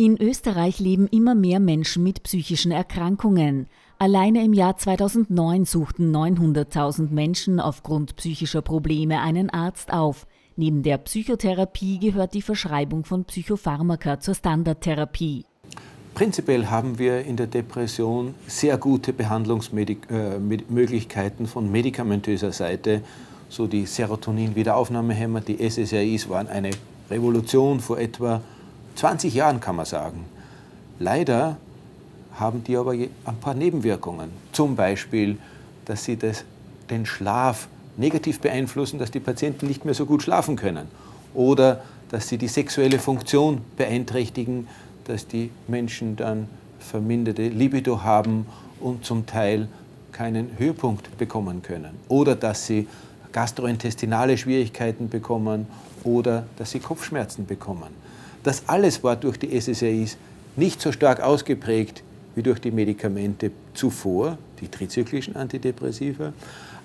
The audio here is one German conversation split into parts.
In Österreich leben immer mehr Menschen mit psychischen Erkrankungen. Alleine im Jahr 2009 suchten 900.000 Menschen aufgrund psychischer Probleme einen Arzt auf. Neben der Psychotherapie gehört die Verschreibung von Psychopharmaka zur Standardtherapie. Prinzipiell haben wir in der Depression sehr gute Behandlungsmöglichkeiten von medikamentöser Seite. So die Serotonin-Wiederaufnahmehämmer, die SSRIs waren eine Revolution vor etwa 20 Jahren, kann man sagen. Leider haben die aber ein paar Nebenwirkungen. Zum Beispiel, dass sie das, den Schlaf negativ beeinflussen, dass die Patienten nicht mehr so gut schlafen können. Oder dass sie die sexuelle Funktion beeinträchtigen, dass die Menschen dann verminderte Libido haben und zum Teil keinen Höhepunkt bekommen können. Oder dass sie gastrointestinale Schwierigkeiten bekommen oder dass sie Kopfschmerzen bekommen. Das alles war durch die SSRIs nicht so stark ausgeprägt wie durch die Medikamente zuvor, die trizyklischen Antidepressiva.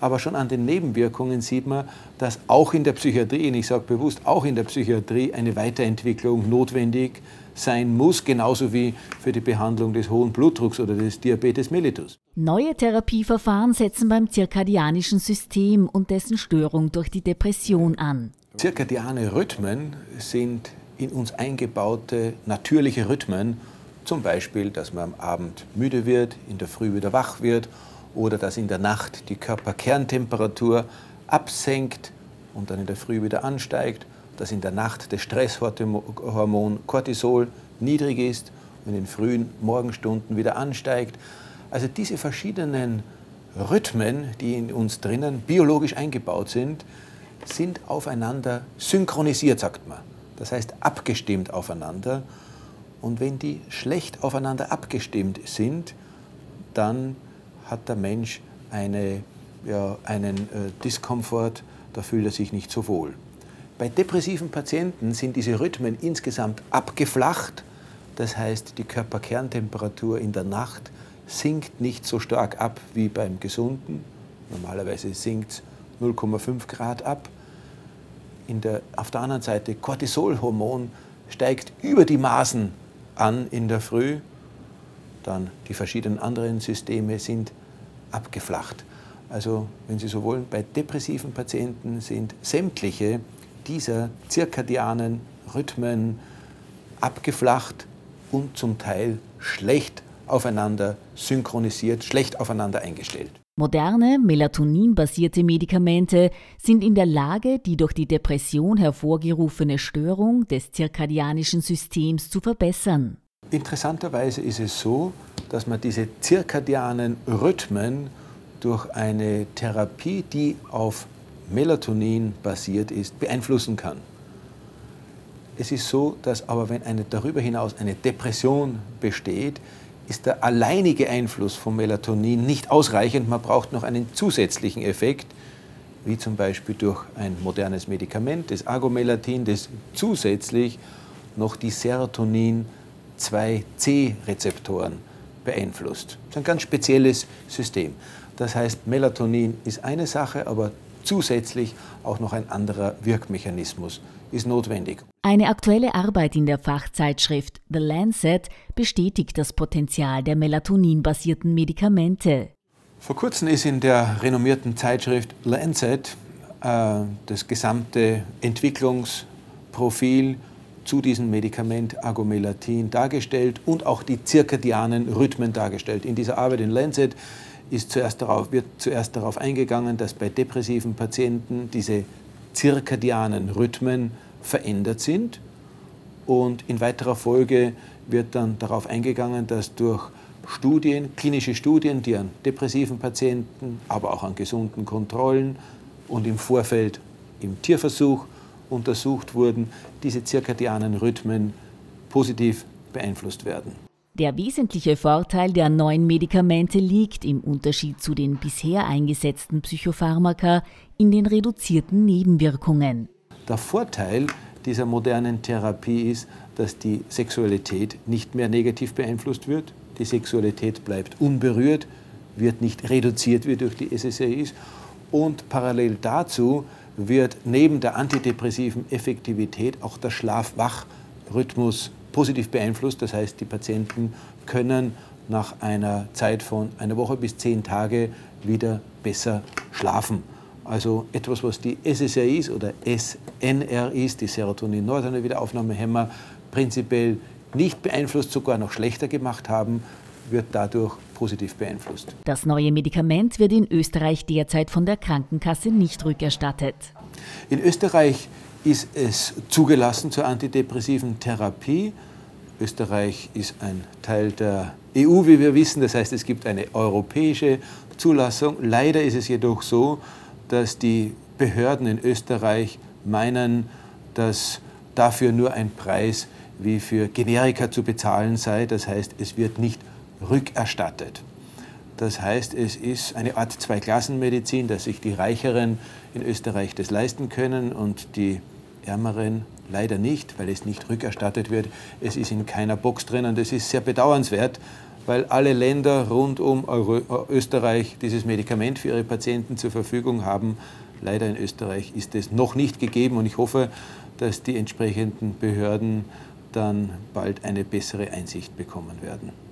Aber schon an den Nebenwirkungen sieht man, dass auch in der Psychiatrie, und ich sage bewusst auch in der Psychiatrie, eine Weiterentwicklung notwendig sein muss, genauso wie für die Behandlung des hohen Blutdrucks oder des Diabetes mellitus. Neue Therapieverfahren setzen beim zirkadianischen System und dessen Störung durch die Depression an. Zirkadiane Rhythmen sind in uns eingebaute natürliche Rhythmen, zum Beispiel, dass man am Abend müde wird, in der Früh wieder wach wird oder dass in der Nacht die Körperkerntemperatur absenkt und dann in der Früh wieder ansteigt, dass in der Nacht das Stresshormon Cortisol niedrig ist und in den frühen Morgenstunden wieder ansteigt. Also diese verschiedenen Rhythmen, die in uns drinnen biologisch eingebaut sind, sind aufeinander synchronisiert, sagt man das heißt abgestimmt aufeinander. Und wenn die schlecht aufeinander abgestimmt sind, dann hat der Mensch eine, ja, einen äh, Diskomfort, da fühlt er sich nicht so wohl. Bei depressiven Patienten sind diese Rhythmen insgesamt abgeflacht, das heißt die Körperkerntemperatur in der Nacht sinkt nicht so stark ab wie beim Gesunden. Normalerweise sinkt es 0,5 Grad ab der, auf der anderen Seite Cortisolhormon steigt über die Maßen an in der Früh, dann die verschiedenen anderen Systeme sind abgeflacht. Also, wenn Sie so wollen, bei depressiven Patienten sind sämtliche dieser zirkadianen Rhythmen abgeflacht und zum Teil schlecht aufeinander synchronisiert, schlecht aufeinander eingestellt. Moderne, melatoninbasierte Medikamente sind in der Lage, die durch die Depression hervorgerufene Störung des zirkadianischen Systems zu verbessern. Interessanterweise ist es so, dass man diese zirkadianen Rhythmen durch eine Therapie, die auf Melatonin basiert ist, beeinflussen kann. Es ist so, dass aber wenn eine, darüber hinaus eine Depression besteht, ist der alleinige Einfluss von Melatonin nicht ausreichend. Man braucht noch einen zusätzlichen Effekt, wie zum Beispiel durch ein modernes Medikament, das Agomelatin, das zusätzlich noch die Serotonin-2C-Rezeptoren beeinflusst. Das ist ein ganz spezielles System. Das heißt, Melatonin ist eine Sache, aber zusätzlich auch noch ein anderer Wirkmechanismus ist notwendig. Eine aktuelle Arbeit in der Fachzeitschrift The Lancet bestätigt das Potenzial der melatoninbasierten Medikamente. Vor kurzem ist in der renommierten Zeitschrift Lancet äh, das gesamte Entwicklungsprofil zu diesem Medikament Agomelatin dargestellt und auch die zirkadianen Rhythmen dargestellt. In dieser Arbeit in Lancet ist zuerst darauf, wird zuerst darauf eingegangen, dass bei depressiven Patienten diese zirkadianen Rhythmen verändert sind. Und in weiterer Folge wird dann darauf eingegangen, dass durch Studien, klinische Studien, die an depressiven Patienten, aber auch an gesunden Kontrollen und im Vorfeld im Tierversuch untersucht wurden, diese zirkadianen Rhythmen positiv beeinflusst werden. Der wesentliche Vorteil der neuen Medikamente liegt im Unterschied zu den bisher eingesetzten Psychopharmaka in den reduzierten Nebenwirkungen. Der Vorteil dieser modernen Therapie ist, dass die Sexualität nicht mehr negativ beeinflusst wird. Die Sexualität bleibt unberührt, wird nicht reduziert wie durch die SSRIs. Und parallel dazu wird neben der antidepressiven Effektivität auch der Schlaf-Wach-Rhythmus positiv beeinflusst. Das heißt, die Patienten können nach einer Zeit von einer Woche bis zehn Tage wieder besser schlafen. Also etwas, was die SSRIs oder SNRIs, die Serotonin-Noradrenal-Wiederaufnahmehämmer, prinzipiell nicht beeinflusst, sogar noch schlechter gemacht haben, wird dadurch positiv beeinflusst. Das neue Medikament wird in Österreich derzeit von der Krankenkasse nicht rückerstattet. In Österreich ist es zugelassen zur antidepressiven Therapie. Österreich ist ein Teil der EU, wie wir wissen. Das heißt, es gibt eine europäische Zulassung. Leider ist es jedoch so, dass die Behörden in Österreich meinen, dass dafür nur ein Preis wie für Generika zu bezahlen sei. Das heißt, es wird nicht rückerstattet. Das heißt, es ist eine Art Zweiklassenmedizin, dass sich die Reicheren in Österreich das leisten können und die Ärmeren leider nicht, weil es nicht rückerstattet wird. Es ist in keiner Box drin und das ist sehr bedauernswert, weil alle Länder rund um Euro Österreich dieses Medikament für ihre Patienten zur Verfügung haben. Leider in Österreich ist es noch nicht gegeben und ich hoffe, dass die entsprechenden Behörden dann bald eine bessere Einsicht bekommen werden.